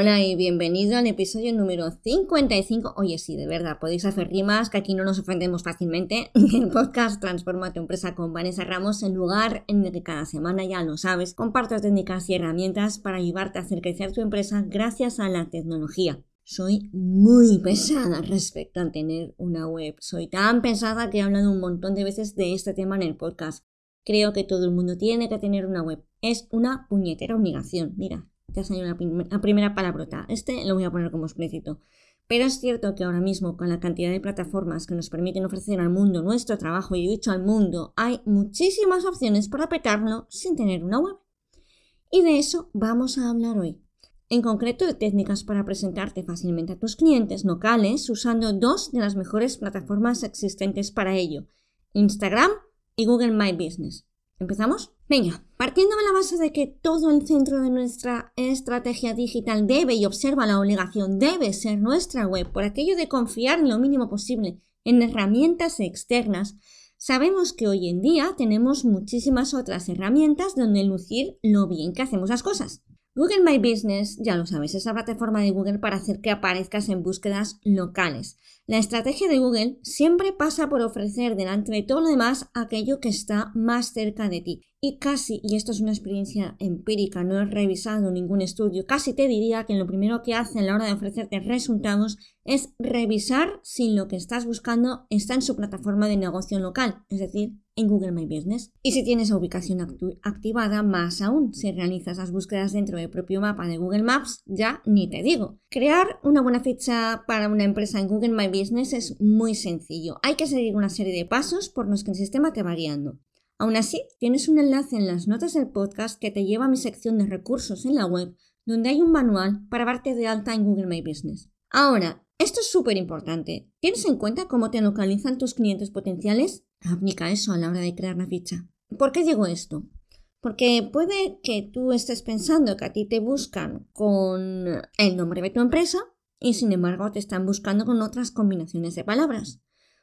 Hola y bienvenido al episodio número 55. Oye, sí, de verdad, podéis hacer rimas, que aquí no nos ofendemos fácilmente. El podcast Transforma tu empresa con Vanessa Ramos, el lugar en el que cada semana, ya lo sabes, comparto técnicas y herramientas para ayudarte a hacer crecer tu empresa gracias a la tecnología. Soy muy pesada respecto a tener una web. Soy tan pesada que he hablado un montón de veces de este tema en el podcast. Creo que todo el mundo tiene que tener una web. Es una puñetera obligación. Mira, te ha salido una, primera palabrota. Este lo voy a poner como explícito. Pero es cierto que ahora mismo, con la cantidad de plataformas que nos permiten ofrecer al mundo nuestro trabajo, y dicho al mundo, hay muchísimas opciones para petarlo sin tener una web. Y de eso vamos a hablar hoy. En concreto, de técnicas para presentarte fácilmente a tus clientes locales usando dos de las mejores plataformas existentes para ello, Instagram y Google My Business. ¿Empezamos? Venga, partiendo de la base de que todo el centro de nuestra estrategia digital debe y observa la obligación debe ser nuestra web, por aquello de confiar lo mínimo posible en herramientas externas, sabemos que hoy en día tenemos muchísimas otras herramientas donde lucir lo bien que hacemos las cosas. Google My Business, ya lo sabes, es la plataforma de Google para hacer que aparezcas en búsquedas locales. La estrategia de Google siempre pasa por ofrecer delante de todo lo demás aquello que está más cerca de ti. Y casi, y esto es una experiencia empírica, no he revisado ningún estudio, casi te diría que lo primero que hace a la hora de ofrecerte resultados es revisar si lo que estás buscando está en su plataforma de negocio local, es decir, en Google My Business. Y si tienes ubicación activada, más aún, si realizas las búsquedas dentro del propio mapa de Google Maps, ya ni te digo. Crear una buena ficha para una empresa en Google My Business es muy sencillo. Hay que seguir una serie de pasos por los que el sistema te va guiando. Aún así, tienes un enlace en las notas del podcast que te lleva a mi sección de recursos en la web, donde hay un manual para darte de alta en Google My Business. Ahora, esto es súper importante. ¿Tienes en cuenta cómo te localizan tus clientes potenciales? Aplica eso a la hora de crear una ficha. ¿Por qué digo esto? Porque puede que tú estés pensando que a ti te buscan con el nombre de tu empresa y sin embargo te están buscando con otras combinaciones de palabras.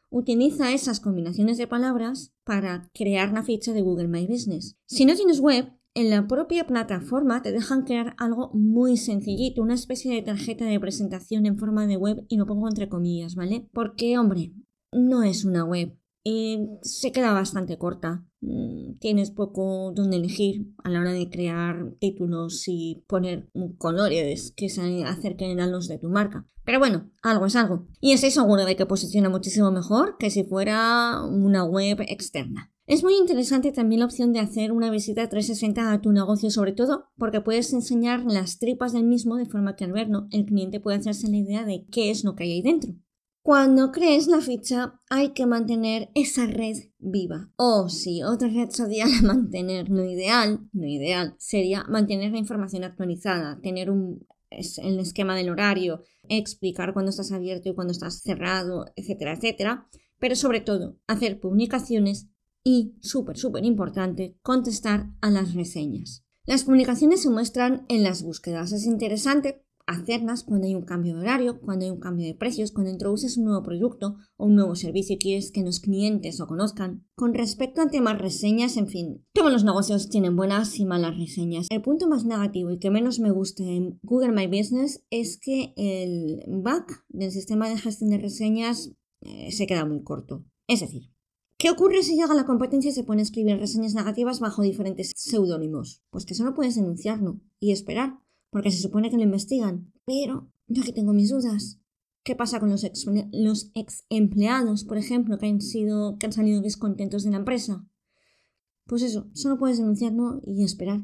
Utiliza esas combinaciones de palabras para crear una ficha de Google My Business. Si no tienes web, en la propia plataforma te dejan crear algo muy sencillito, una especie de tarjeta de presentación en forma de web y lo pongo entre comillas, ¿vale? Porque, hombre, no es una web y se queda bastante corta. Mm, tienes poco donde elegir a la hora de crear títulos y poner colores que se acerquen a los de tu marca. Pero bueno, algo es algo. Y estoy seguro de que posiciona muchísimo mejor que si fuera una web externa. Es muy interesante también la opción de hacer una visita 360 a tu negocio, sobre todo porque puedes enseñar las tripas del mismo de forma que al verlo el cliente puede hacerse la idea de qué es lo que hay ahí dentro. Cuando crees la ficha hay que mantener esa red viva. O si otra red social a mantener, lo ideal, lo ideal sería mantener la información actualizada, tener un el esquema del horario, explicar cuándo estás abierto y cuándo estás cerrado, etcétera, etcétera. Pero sobre todo, hacer publicaciones y, súper, súper importante, contestar a las reseñas. Las publicaciones se muestran en las búsquedas. Es interesante hacerlas cuando hay un cambio de horario, cuando hay un cambio de precios, cuando introduces un nuevo producto o un nuevo servicio y quieres que los clientes lo conozcan. Con respecto a temas reseñas, en fin, todos los negocios tienen buenas y malas reseñas. El punto más negativo y que menos me gusta en Google My Business es que el back del sistema de gestión de reseñas eh, se queda muy corto. Es decir, ¿Qué ocurre si llega la competencia y se pone a escribir reseñas negativas bajo diferentes seudónimos? Pues que solo puedes denunciarlo y esperar, porque se supone que lo investigan. Pero yo aquí tengo mis dudas. ¿Qué pasa con los ex, empleados, por ejemplo, que han, sido, que han salido descontentos de la empresa? Pues eso, solo puedes denunciarlo y esperar.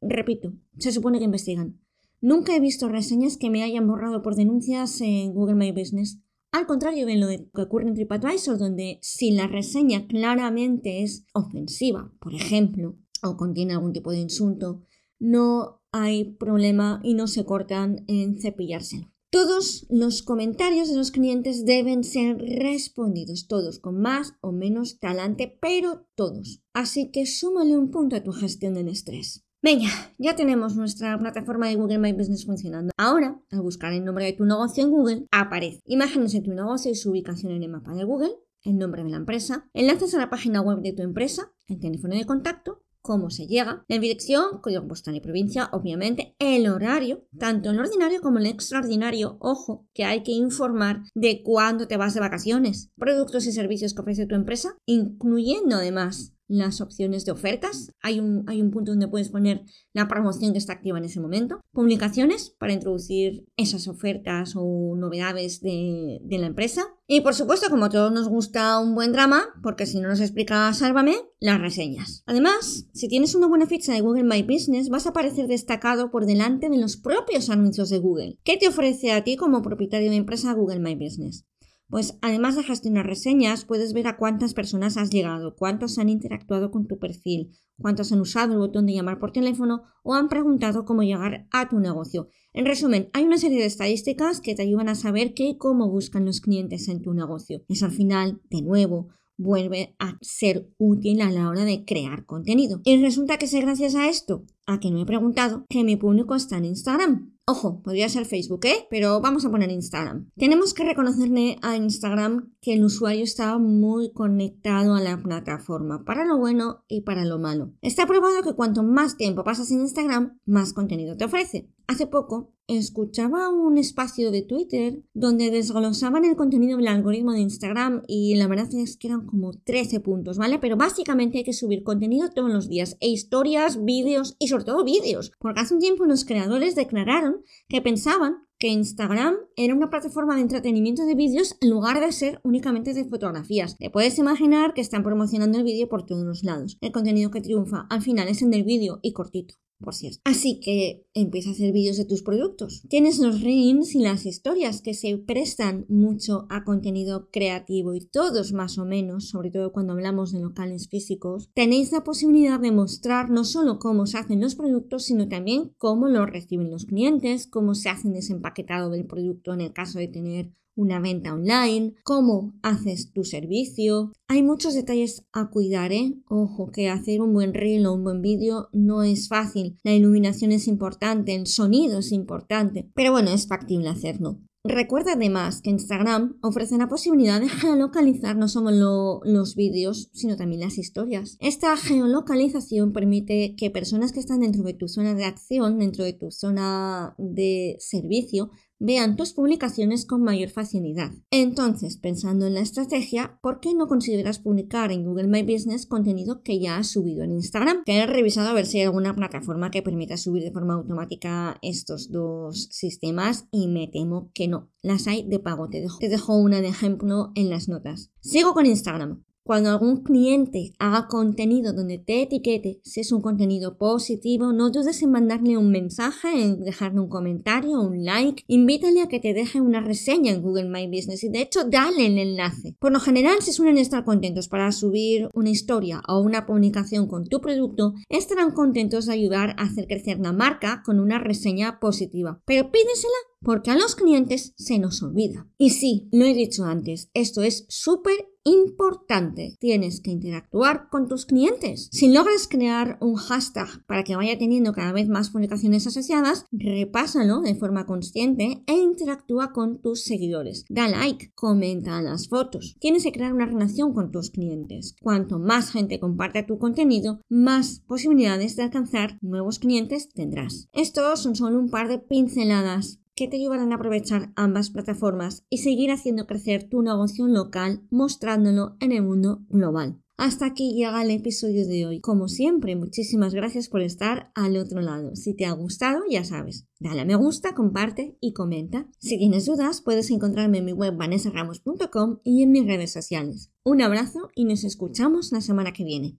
Repito, se supone que investigan. Nunca he visto reseñas que me hayan borrado por denuncias en Google My Business. Al contrario de lo que ocurre en TripAdvisor, donde si la reseña claramente es ofensiva, por ejemplo, o contiene algún tipo de insulto, no hay problema y no se cortan en cepillárselo. Todos los comentarios de los clientes deben ser respondidos, todos con más o menos talante, pero todos. Así que súmale un punto a tu gestión del estrés. Venga, ya tenemos nuestra plataforma de Google My Business funcionando. Ahora, al buscar el nombre de tu negocio en Google, aparece imágenes de tu negocio y su ubicación en el mapa de Google, el nombre de la empresa, enlaces a la página web de tu empresa, el teléfono de contacto, cómo se llega, la dirección, código postal y provincia, obviamente, el horario, tanto el ordinario como el extraordinario, ojo, que hay que informar de cuándo te vas de vacaciones, productos y servicios que ofrece tu empresa, incluyendo además las opciones de ofertas. Hay un, hay un punto donde puedes poner la promoción que está activa en ese momento. Publicaciones para introducir esas ofertas o novedades de, de la empresa. Y por supuesto, como a todos nos gusta un buen drama, porque si no nos explica Sálvame, las reseñas. Además, si tienes una buena ficha de Google My Business, vas a aparecer destacado por delante de los propios anuncios de Google. ¿Qué te ofrece a ti como propietario de empresa Google My Business? Pues además de gestionar reseñas, puedes ver a cuántas personas has llegado, cuántos han interactuado con tu perfil, cuántos han usado el botón de llamar por teléfono o han preguntado cómo llegar a tu negocio. En resumen, hay una serie de estadísticas que te ayudan a saber qué y cómo buscan los clientes en tu negocio. Es al final, de nuevo, vuelve a ser útil a la hora de crear contenido. Y resulta que sé gracias a esto, a que no he preguntado, que mi público está en Instagram. Ojo, podría ser Facebook, ¿eh? Pero vamos a poner Instagram. Tenemos que reconocerle a Instagram que el usuario está muy conectado a la plataforma, para lo bueno y para lo malo. Está probado que cuanto más tiempo pasas en Instagram, más contenido te ofrece. Hace poco escuchaba un espacio de Twitter donde desglosaban el contenido del algoritmo de Instagram y la verdad es que eran como 13 puntos, ¿vale? Pero básicamente hay que subir contenido todos los días, e historias, vídeos y sobre todo vídeos, porque hace un tiempo los creadores declararon que pensaban que Instagram era una plataforma de entretenimiento de vídeos en lugar de ser únicamente de fotografías. Te puedes imaginar que están promocionando el vídeo por todos los lados. El contenido que triunfa al final es el del vídeo y cortito por cierto. Así que empieza a hacer vídeos de tus productos. Tienes los reels y las historias que se prestan mucho a contenido creativo y todos más o menos, sobre todo cuando hablamos de locales físicos, tenéis la posibilidad de mostrar no solo cómo se hacen los productos, sino también cómo los reciben los clientes, cómo se hace desempaquetado del producto en el caso de tener una venta online, cómo haces tu servicio. Hay muchos detalles a cuidar, ¿eh? Ojo, que hacer un buen reel o un buen vídeo no es fácil. La iluminación es importante, el sonido es importante, pero bueno, es factible hacerlo. Recuerda además que Instagram ofrece la posibilidad de geolocalizar no solo los vídeos, sino también las historias. Esta geolocalización permite que personas que están dentro de tu zona de acción, dentro de tu zona de servicio, vean tus publicaciones con mayor facilidad. Entonces, pensando en la estrategia, ¿por qué no consideras publicar en Google My Business contenido que ya has subido en Instagram? Que he revisado a ver si hay alguna plataforma que permita subir de forma automática estos dos sistemas y me temo que no. Las hay de pago. Te dejo, te dejo una de ejemplo en las notas. Sigo con Instagram. Cuando algún cliente haga contenido donde te etiquete, si es un contenido positivo, no dudes en mandarle un mensaje, en dejarle un comentario, un like, invítale a que te deje una reseña en Google My Business y de hecho dale el enlace. Por lo general, si suelen estar contentos para subir una historia o una publicación con tu producto, estarán contentos de ayudar a hacer crecer la marca con una reseña positiva. Pero pídesela porque a los clientes se nos olvida. Y sí, lo he dicho antes, esto es súper importante. Tienes que interactuar con tus clientes. Si logras crear un hashtag para que vaya teniendo cada vez más publicaciones asociadas, repásalo de forma consciente e interactúa con tus seguidores. Da like, comenta las fotos. Tienes que crear una relación con tus clientes. Cuanto más gente comparte tu contenido, más posibilidades de alcanzar nuevos clientes tendrás. Estos son solo un par de pinceladas que te ayudarán a aprovechar ambas plataformas y seguir haciendo crecer tu negocio local mostrándolo en el mundo global. Hasta aquí llega el episodio de hoy. Como siempre, muchísimas gracias por estar al otro lado. Si te ha gustado, ya sabes, dale a me gusta, comparte y comenta. Si tienes dudas, puedes encontrarme en mi web vanessaramos.com y en mis redes sociales. Un abrazo y nos escuchamos la semana que viene.